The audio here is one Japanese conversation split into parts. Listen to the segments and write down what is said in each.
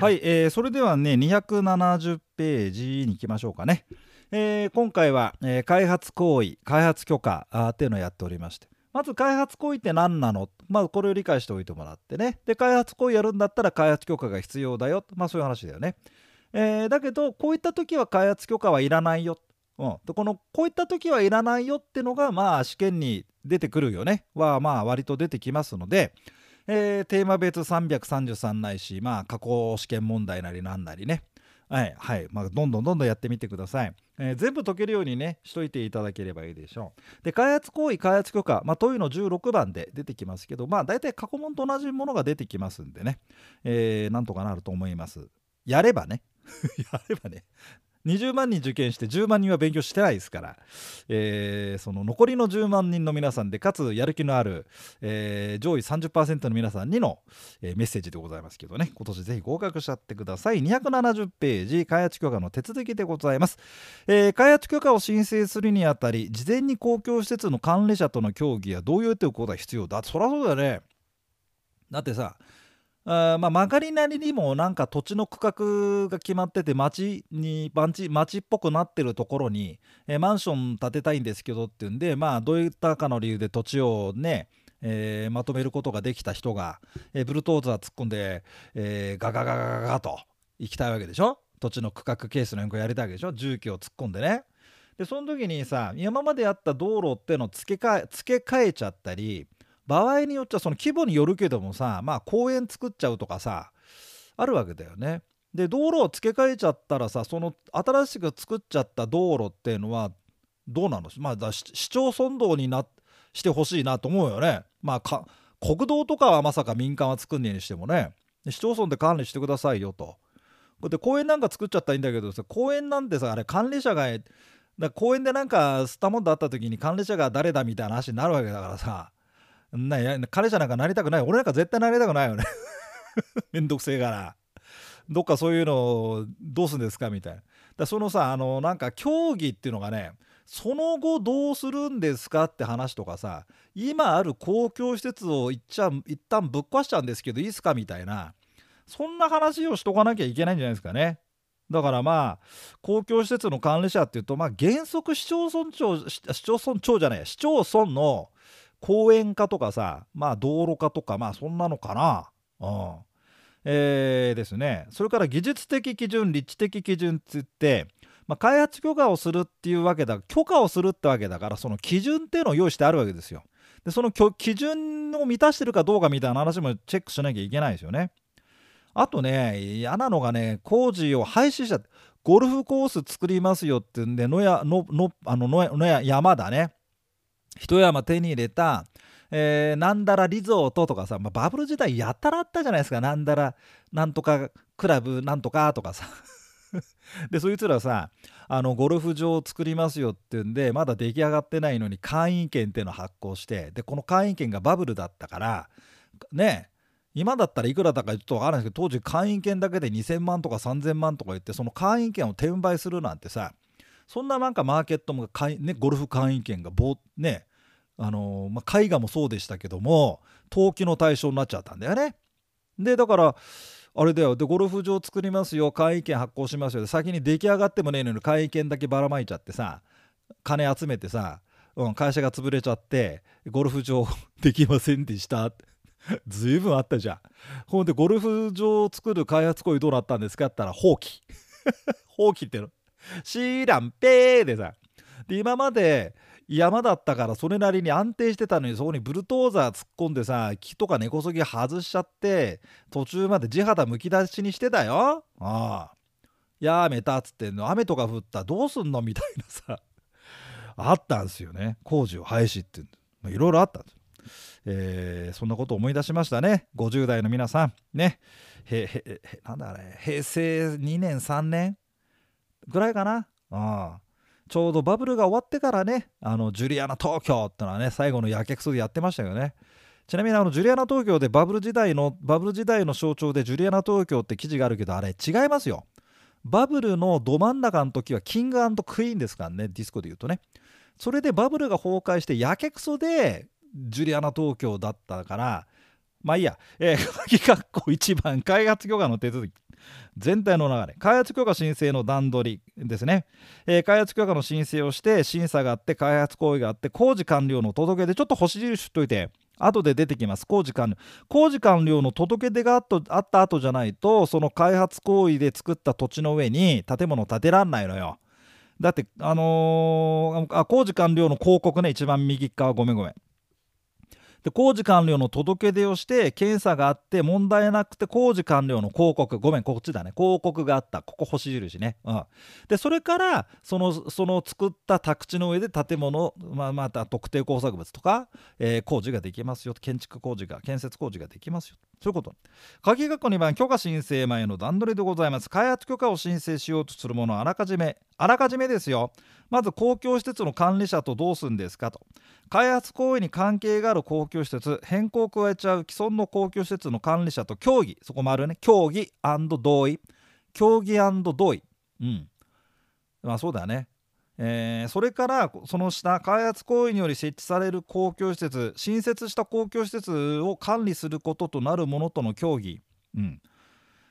はい、えーそれではね270ページに行きましょうかね、えー今回は、えー開発行為開発許可あっていうのをやっておりまして。まず開発行為って何なの？まずこれを理解しておいてもらってね。で開発行為やるんだったら開発許可が必要だよ。まあそういう話だよね、えーだけどこういった時は開発許可はいらないよ。うん、でこのこういった時はいらないよってのがまあ試験に出てくるよね。はまあ割と出てきますので、えーテーマ別333ないしまあ過去試験問題なりなんなりね。はいはい、まあ、どんどんどんどんやってみてください、えー全部解けるようにねしといていただければいいでしょう。で開発行為開発許可。まあ問いの16番で出てきますけどまあ大体過去問と同じものが出てきますんでね、えーなんとかなると思います。やればね。やればね。20万人受験して10万人は勉強してないですから、えーその残りの10万人の皆さんでかつやる気のある、えー上位30%の皆さんにの、えーメッセージでございますけどね。今年ぜひ合格しちゃってください。270ページ開発許可の手続きでございます、え開発許可を申請するにあたり事前に公共施設の管理者との協議や同意を得ておくことが必要だ。そりゃそうだよね。だってさまあ、曲がりなりにもなんか土地の区画が決まってて町に町町っぽくなってるところに、えーマンション建てたいんですけどっていうんでまあどういったかの理由で土地をね、えーまとめることができた人が、えーブルートーザー突っ込んで、えーガガガガガガと行きたいわけでしょ？土地の区画ケースの変更やりたいわけでしょ？重機を突っ込んでね。でその時にさ今までやった道路ってのを付け替え付け替えちゃったり場合によっちゃその規模によるけどもさまあ公園作っちゃうとかさあるわけだよね。で道路を付け替えちゃったらさその新しく作っちゃった道路っていうのはどうなの？まあだ市町村道になしてほしいなと思うよね。まあか国道とかはまさか民間は作んねえにしてもね市町村で管理してくださいよと。で公園なんか作っちゃったらいいんだけどさ公園なんてさあれ管理者がだ公園でなんか吸ったもんだった時に管理者が誰だみたいな話になるわけだからさな彼じゃなんかなりたくない。俺なんか絶対なりたくないよね。めんどくせえから。どっかそういうのどうするんですかみたいな。だそのさあのなんか競技っていうのがねその後どうするんですかって話とかさ今ある公共施設を一ちゃ一旦ぶっ壊しちゃうんですけどいいですかみたいな。そんな話をしとかなきゃいけないんじゃないですかね。だからまあ公共施設の管理者っていうとまあ原則市町村長市市町村長じゃない市町村の公園化とかさまあ道路化とかまあそんなのかな。うんえーですねそれから技術的基準立地的基準って言って、まあ、開発許可をするっていうわけだ許可をするってわけだからその基準っていうのを用意してあるわけですよ。でその基準を満たしてるかどうかみたいな話もチェックしなきゃいけないですよね。あとね嫌なのがね工事を廃止しちゃってゴルフコース作りますよってんで野やののあの野や野や山だね一山手に入れた、えーなんだらリゾートとかさ、まあ、バブル時代やたらあったじゃないですか。なんだらなんとかクラブなんとかとかさ。でそいつらさあのゴルフ場を作りますよってんでまだ出来上がってないのに会員権っていうのを発行してでこの会員権がバブルだったからね今だったらいくらだかちょっと分からないですけど当時会員権だけで2000万とか3000万とか言ってその会員権を転売するなんてさそんななんかマーケットも、ね、ゴルフ会員権がぼねあのまあ、絵画もそうでしたけども投機の対象になっちゃったんだよね。でだからあれだよでゴルフ場作りますよ会員権発行しますよで先に出来上がってもねえのに会員権だけばらまいちゃってさ金集めてさ、うん、会社が潰れちゃってゴルフ場できませんでした ずいぶんあったじゃん。ほんでゴルフ場を作る開発行為どうなったんですかって言ったら放棄。放棄っての。知らんぺーでさ。で今まで山だったからそれなりに安定してたのにそこにブルトーザー突っ込んでさ木とか根こそぎ外しちゃって途中まで地肌むき出しにしてたよ。ああ。やめたっつってんの。雨とか降った。どうすんのみたいなさあったんすよね。工事を廃止っていろいろあったんですえーそんなこと思い出しましたね。50代の皆さん。ね。へへへなんだあれ。平成2年3年ぐらいかな。ああちょうどバブルが終わってからねあのジュリアナ東京ってのはね最後のやけくそでやってましたよね。ちなみにあのジュリアナ東京でバブル時代のバブル時代の象徴でジュリアナ東京って記事があるけどあれ違いますよ。バブルのど真ん中の時はキングクイーンですからねディスコで言うとね。それでバブルが崩壊してやけくそでジュリアナ東京だったからまあいいや、えー、鍵括弧1番開発許可の手続き。全体の流れ。開発許可申請の段取りですね、えー、開発許可の申請をして審査があって開発行為があって工事完了の届け出ちょっと星印しといて。後で出てきます。工事完了。工事完了の届け出があった後じゃないとその開発行為で作った土地の上に建物建てらんないのよ。だってあのー、あ工事完了の広告ね一番右側。ごめんごめん。で工事完了の届け出をして検査があって問題なくて工事完了の広告ごめんこっちだね。広告があった。ここ星印ね、うん、でそれからそのその作った宅地の上で建物、まあ、また特定工作物とか、えー、工事ができますよ。建築工事が建設工事ができますよ。そういうこと。鍵括弧2番許可申請前の段取りでございます。開発許可を申請しようとするものはあらかじめあらかじめですよ。まず公共施設の管理者とどうするんですかと。開発行為に関係がある公共施設変更を加えちゃう既存の公共施設の管理者と協議。そこもあるね。協議同意。協議同意。うん。まあそうだね。えー、それからその下開発行為により設置される公共施設新設した公共施設を管理することとなるものとの協議、うん。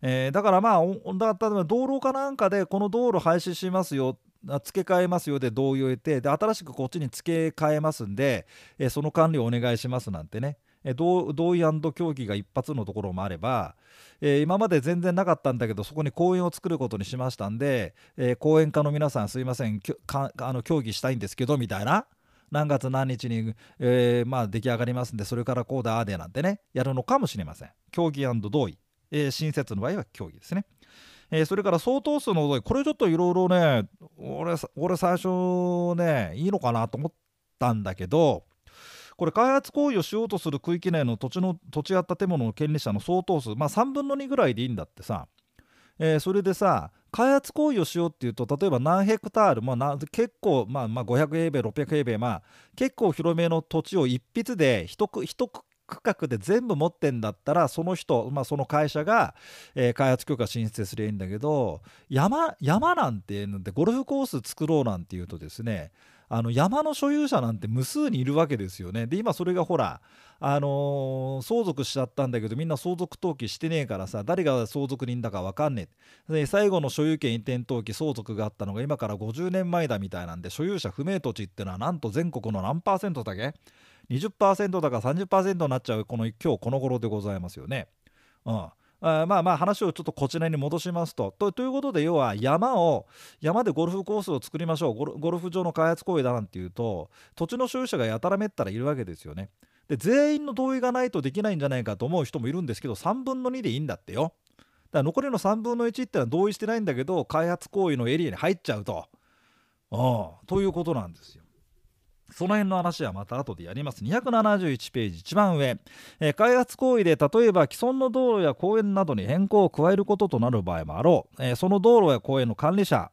えー、だからまあだ例えば道路かなんかでこの道路廃止しますよ付け替えますよで同意を得てで新しくこっちに付け替えますんで、えー、その管理をお願いしますなんてね、え、同意協議が一発のところもあれば、えー、今まで全然なかったんだけどそこに公園を作ることにしましたんで、えー、講演家の皆さんすいませんあの協議したいんですけどみたいな。何月何日に、えー、まあ、出来上がりますんでそれからこうだあでなんてねやるのかもしれません。協議同意、えー、新設の場合は協議ですね。えー、それから相当数の同意。これちょっといろいろね俺俺最初ねいいのかなと思ったんだけどこれ開発行為をしようとする区域内の土地の土地や建物の権利者の相当数まあ3分の2ぐらいでいいんだってさ、えー、それでさ開発行為をしようっていうと例えば何ヘクタール、まあ、結構、まあ、まあ500平米600平米まあ結構広めの土地を一筆で一区一区画で全部持ってんだったらその人、まあ、その会社が、えー、開発許可申請すればいいんだけど山山なんていうのでゴルフコース作ろうなんていうとですねあの山の所有者なんて無数にいるわけですよね。で今それがほらあのー、相続しちゃったんだけどみんな相続登記してねえからさ誰が相続人だか分かんねえで最後の所有権移転登記相続があったのが今から50年前だみたいなんで所有者不明土地ってのはなんと全国の何パーセントだけ？20%だか30%になっちゃうこの今日この頃でございますよね。うん、あまあまあ話をちょっとこちらに戻しますとと。いうことで要は山を山でゴルフコースを作りましょうゴルフ場の開発行為だなんていうと土地の所有者がやたらめったらいるわけですよね。で全員の同意がないとできないんじゃないかと思う人もいるんですけど3分の2でいいんだってよ。だから残りの3分の1ってのは同意してないんだけど開発行為のエリアに入っちゃうと。ということなんですよ。その辺の話はまた後でやります。271ページ一番上、えー、開発行為で例えば既存の道路や公園などに変更を加えることとなる場合もあろう、えー、その道路や公園の管理者、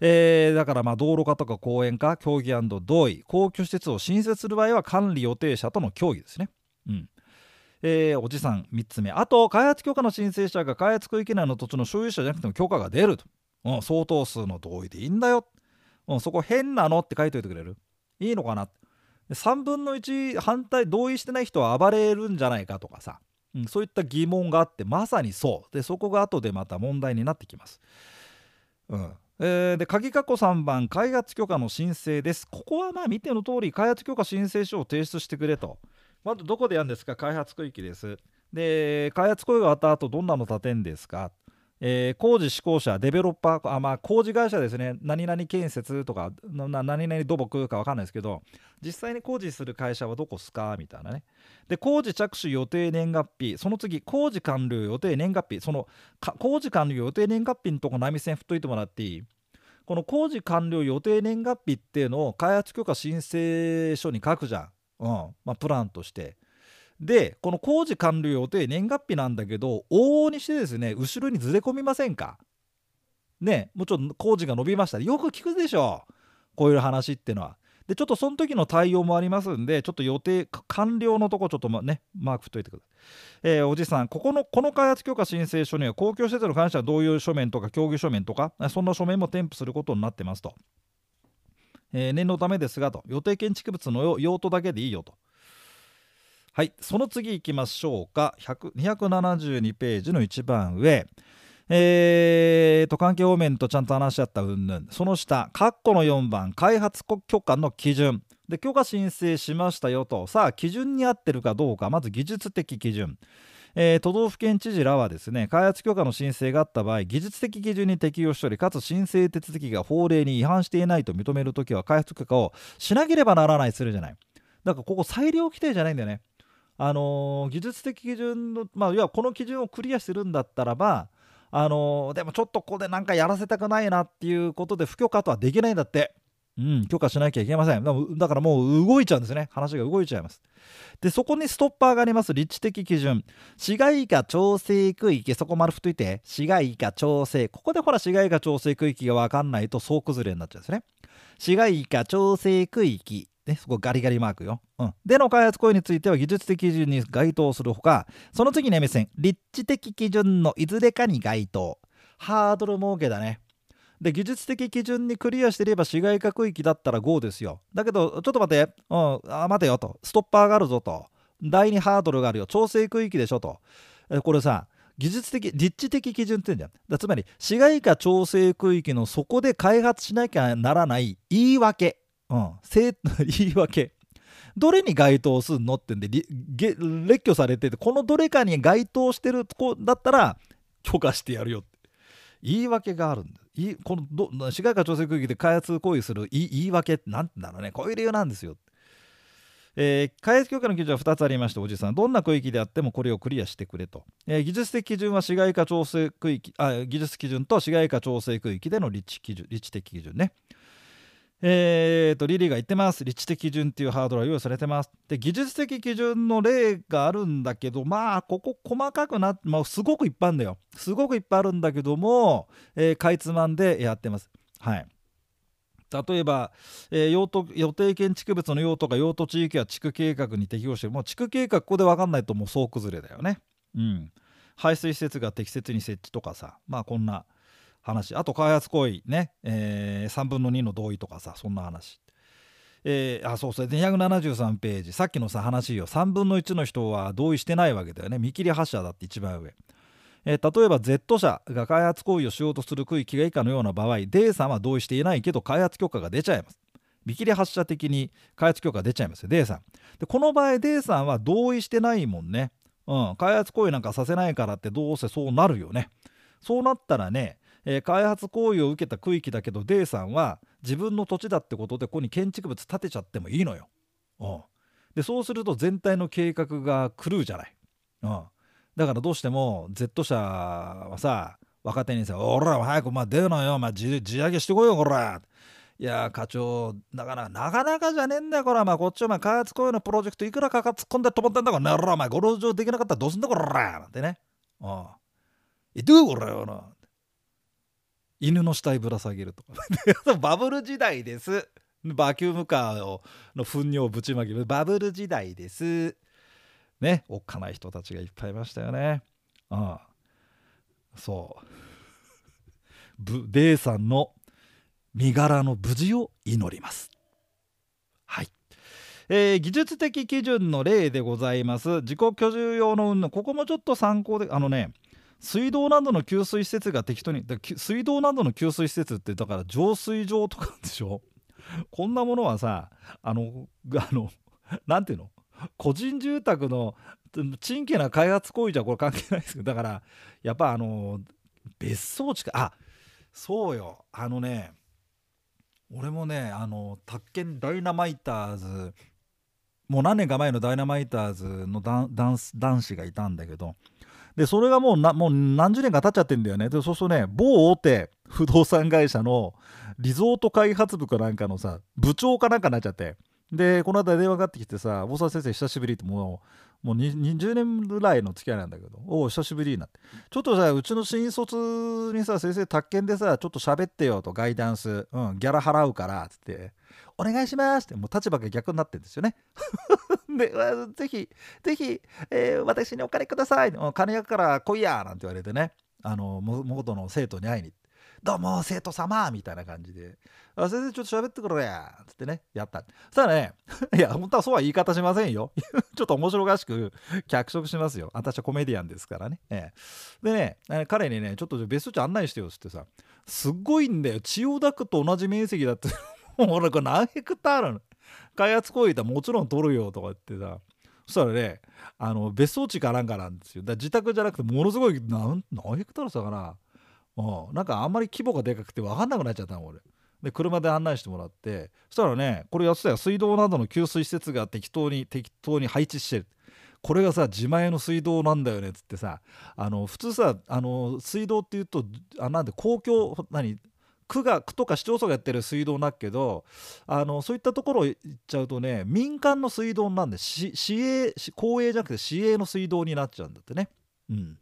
えー、だからまあ道路課とか公園課協議同意。公共施設を新設する場合は管理予定者との協議ですね。うん。えー、おじさん3つ目。あと開発許可の申請者が開発区域内の土地の所有者じゃなくても許可が出ると、うん、相当数の同意でいいんだよ、うん、そこ変なのって書いといてくれる。いいのかな3分の1反対同意してない人は暴れるんじゃないかとかさ、うん、そういった疑問があってまさにそう。でそこが後でまた問題になってきます。うん。えー、で鍵括弧3番開発許可の申請です。ここはまあ見ての通り開発許可申請書を提出してくれと。まずどこでやるんですか？開発区域です。で開発行為が終わった後どんなの建てんですか？えー、工事施工者、デベロッパー、あまあ、工事会社ですね、何々建設とか、何々土木か分かんないですけど、実際に工事する会社はどこすかみたいなね。で、工事着手予定年月日、その次、工事完了予定年月日、その工事完了予定年月日のとこ波線振っといてもらっていい？この工事完了予定年月日っていうのを開発許可申請書に書くじゃん、うんまあ、プランとして。でこの工事完了予定年月日なんだけど往々にしてですね後ろにずれ込みませんか？ねもうちょっと工事が伸びました。よく聞くでしょこういう話っていうのは。でちょっとその時の対応もありますんでちょっと予定完了のとこちょっとねマーク振っといてください、えー、おじさんここのこの開発許可申請書には公共施設の関しては同様書面とか協議書面とかそんな書面も添付することになってますと、えー、念のためですがと。予定建築物の用途だけでいいよと。はいその次いきましょうか。272ページの一番上、えーと、関係方面とちゃんと話し合った云々。その下、括弧の4番、開発許可の基準。で、許可申請しましたよと、さあ、基準に合ってるかどうか、まず技術的基準。えー、都道府県知事らはですね開発許可の申請があった場合技術的基準に適用しておりかつ申請手続きが法令に違反していないと認めるときは開発許可をしなければならないするじゃない。だからここ裁量規定じゃないんだよね。あの、技術的基準のまあ要はこの基準をクリアしてるんだったらばあの、でもちょっとここでなんかやらせたくないなっていうことで不許可とはできないんだって。うん、許可しなきゃいけません。だからもう動いちゃうんですね。話が動いちゃいます。で、そこにストッパーがあります。立地的基準。市街化調整区域、そこ丸太いて、市街化調整。ここでほら、市街化調整区域がわかんないと総崩れになっちゃうんですね。市街化調整区域。ね、そこガリガリマークよ。うん。での開発行為については技術的基準に該当するほか、その次の目線、立地的基準のいずれかに該当。ハードル設けだね。で、技術的基準にクリアしていれば市街化区域だったら GO ですよ。だけど、ちょっと待って、うん、あ待てよと。ストッパーがあるぞと。第2ハードルがあるよ。調整区域でしょと。えこれさ、技術的、立地的基準って言うんじゃん。だつまり、市街化調整区域のそこで開発しなきゃならない言い訳。うん、言い訳。どれに該当すんのってんで列挙されててこのどれかに該当してる子だったら許可してやるよって。言い訳があるんだ。いこのど市街化調整区域で開発行為する言い訳って何てうんだろうね。こういう理由なんですよ。えー、開発許可の基準は2つありましておじさん。どんな区域であってもこれをクリアしてくれと、えー、技術的基準は市街化調整区域あ技術基準と市街化調整区域での立地基準立地的基準ね。えーと、リリーが言ってます。立地的基準っていうハードルは用意されてます。で、技術的基準の例があるんだけど、まあ、ここ細かくなって、まあ、すごくいっぱいあるんだよ。すごくいっぱいあるんだけども、えー、かいつまんでやってます。はい。例えば、えー、用途予定建築物の用途が用途地域は地区計画に適用してる。もう地区計画ここで分かんないともう総崩れだよね。うん。排水施設が適切に設置とかさ、まあこんな。話。あと開発行為ね、えー、3分の2の同意とかさそんな話。えー、あそうそう273ページ。さっきのさ話よ。3分の1の人は同意してないわけだよね。見切り発車だって一番上、えー、例えば Z 社が開発行為をしようとする区域が以下のような場合 D さんは同意していないけど開発許可が出ちゃいます。見切り発車的に開発許可が出ちゃいますよ。D さん。でこの場合 D さんは同意してないもんね。うん。開発行為なんかさせないからってどうせそうなるよね。そうなったらねえー、開発行為を受けた区域だけどデイさんは自分の土地だってことでここに建築物建てちゃってもいいのよ。うん、でそうすると全体の計画が狂うじゃない。うん、だからどうしても Z 社はさ若手にさ「おら早くまあ出るのよ、まあ、地地上げしてこいよこら」いや課長だからなかなかじゃねえんだよこれまあこっちはまあ開発行為のプロジェクトいくらかか突っ込んで止まったんだからならお前ご路上できなかったらどうすんだこらなんてね。うん。えどうこれよな。犬の死体ぶら下げるとか。バブル時代です。バキュームカーの糞尿ぶちまける。バブル時代です。ねおっかない人たちがいっぱいいましたよね。ああ。そう。デイさんの身柄の無事を祈ります。はい。えー、技術的基準の例でございます。自己居住用の運のここもちょっと参考であのね水道などの給水施設が適当に水道などの給水施設ってだから浄水場とかでしょ？こんなものはさあのあのなんていうの？個人住宅の賃金な開発行為じゃこれ関係ないですけどだからやっぱあの別荘地かあそうよ。あのね俺もねあの宅建ダイナマイターズもう何年か前のダイナマイターズの男子がいたんだけどでそれがもうなもう何十年か経っちゃってんだよね。でそうするとね某大手不動産会社のリゾート開発部かなんかのさ部長かなんかになっちゃって。でこの間電話かかってきてさ大沢先生久しぶりってもうもう20年ぐらいの付き合いなんだけどおお久しぶりになってちょっとさうちの新卒にさ先生宅建でさちょっと喋ってよとガイダンス、うん、ギャラ払うからっつってお願いしますってもう立場が逆になってるんですよね。で、ぜひ、ぜひ、えー、私にお金ください。金やから来いやなんて言われてね、あの、元の生徒に会いに行って。どうも生徒様みたいな感じで「あ先生ちょっと喋ってくれ」つってねやった。そしたらね いや本当はそうは言い方しませんよ。ちょっと面白おかしく脚色しますよ。私はコメディアンですからね、ええ、でね彼にねちょっと別荘地案内してよっつってさすっごいんだよ。千代田区と同じ面積だって。もうなんか何ヘクタールの開発行為だもちろん取るよとか言ってさ。そしたらねあの別荘地かなんかなんですよ。だ自宅じゃなくてものすごい何何ヘクタールしたかな。うん、なんかあんまり規模がでかくて分かんなくなっちゃったの俺。で車で案内してもらってそしたらねこれやってたよ。水道などの給水施設が適当に適当に配置してる。これがさ自前の水道なんだよねっつってさあの普通さあの水道っていうとあなんで公共何区が区とか市町村がやってる水道だけどあのそういったところ行っちゃうとね民間の水道なんで市営公営じゃなくて市営の水道になっちゃうんだってね。うん。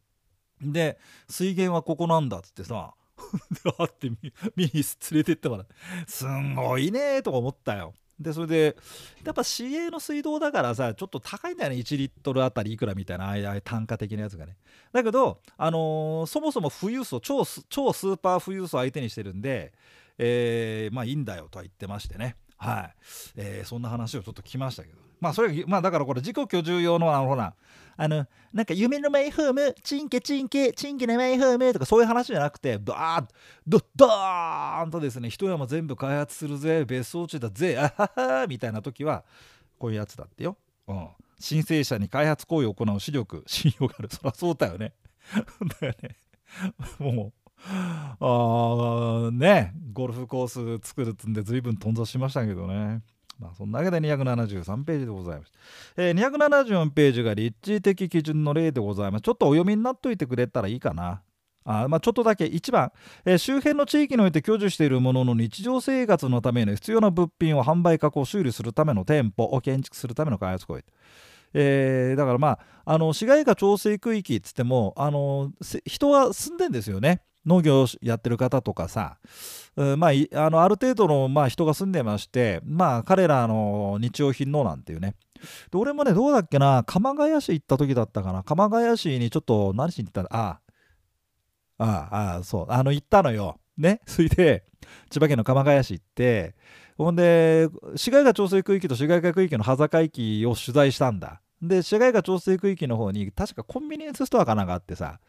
で水源はここなんだっつってさ であって見に連れてってもらってすんごいねとか思ったよ。でそれでやっぱ市営の水道だからさちょっと高いんだよね。1リットルあたりいくらみたいなああい単価的なやつがね。だけど、あのー、そもそも富裕層超超スーパー富裕層相手にしてるんで、えー、まあいいんだよとは言ってましてね。はい、えー、そんな話をちょっと聞きましたけど。まあそれまあだからこれ自己居住用のあのほらあのなんか夢のマイホームチンケチンケチンケのマイホームとかそういう話じゃなくてバーッドドーンとですね一山全部開発するぜ別荘地だぜあははみたいな時はこういうやつだってよ、うん、申請者に開発行為を行う視力信用がある。そりゃそうだよね。だよね。もうああねゴルフコース作るってんで随分頓挫しましたけどね。まあ、そんなわけで273ページでございます。えー、274ページが立地的基準の例でございます。ちょっとお読みになっといてくれたらいいかな。あまあ、ちょっとだけ1番、えー、周辺の地域において居住しているものの日常生活のための必要な物品を販売加工修理するための店舗を建築するための開発行為、えー、だからまああの市街化調整区域っつってもあの人は住んでんですよね農業やってる方とかさ、まあ、あのある程度の、まあ、人が住んでまして、まあ、彼らの日用品のなんていうね。で俺もねどうだっけな鎌ヶ谷市行った時だったかな。鎌ヶ谷市にちょっと何しに行ったのああああそうあの行ったのよ。ね。それで千葉県の鎌ヶ谷市行ってほんで市街化調整区域と市街化区域の端境域を取材したんだ。で市街化調整区域の方に確かコンビニエンスストアかなんかあってさ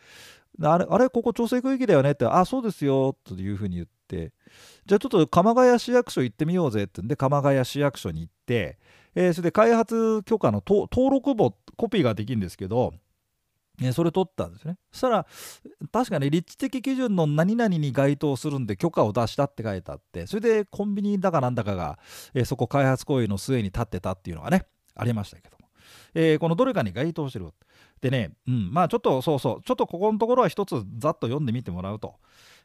あれ、あれここ調整区域だよねって、あ、そうですよ、というふうに言って、じゃあちょっと鎌ヶ谷市役所行ってみようぜってんで、鎌ヶ谷市役所に行って、えー、それで開発許可の登録簿、コピーができるんですけど、ね、それ取ったんですね。そしたら、確かに立地的基準の何々に該当するんで許可を出したって書いてあって、それでコンビニだかなんだかが、えー、そこ開発行為の末に立ってたっていうのがね、ありましたけども。えー、このどれかに該当してる。でね、うん、まあちょっとそうそう、ちょっとここのところは一つざっと読んでみてもらうと。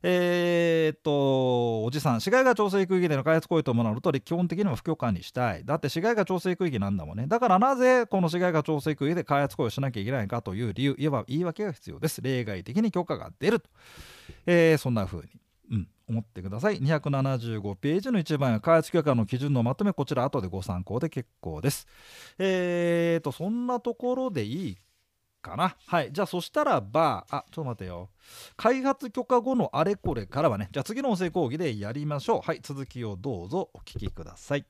えー、っと、おじさん、市街化調整区域での開発行為ともなると、基本的には不許可にしたい。だって市街化調整区域なんだもんね。だからなぜこの市街化調整区域で開発行為をしなきゃいけないかという理由、いわば言い訳が必要です。例外的に許可が出ると。えー、そんな風に。うん、思ってください。275ページの一番や開発許可の基準のまとめ、こちら後でご参考で結構です。えーと、そんなところでいいかな。はい。じゃあそしたらば、あ、ちょっと待てよ。開発許可後のあれこれからはね、じゃあ次の音声講義でやりましょう。はい。続きをどうぞお聞きください。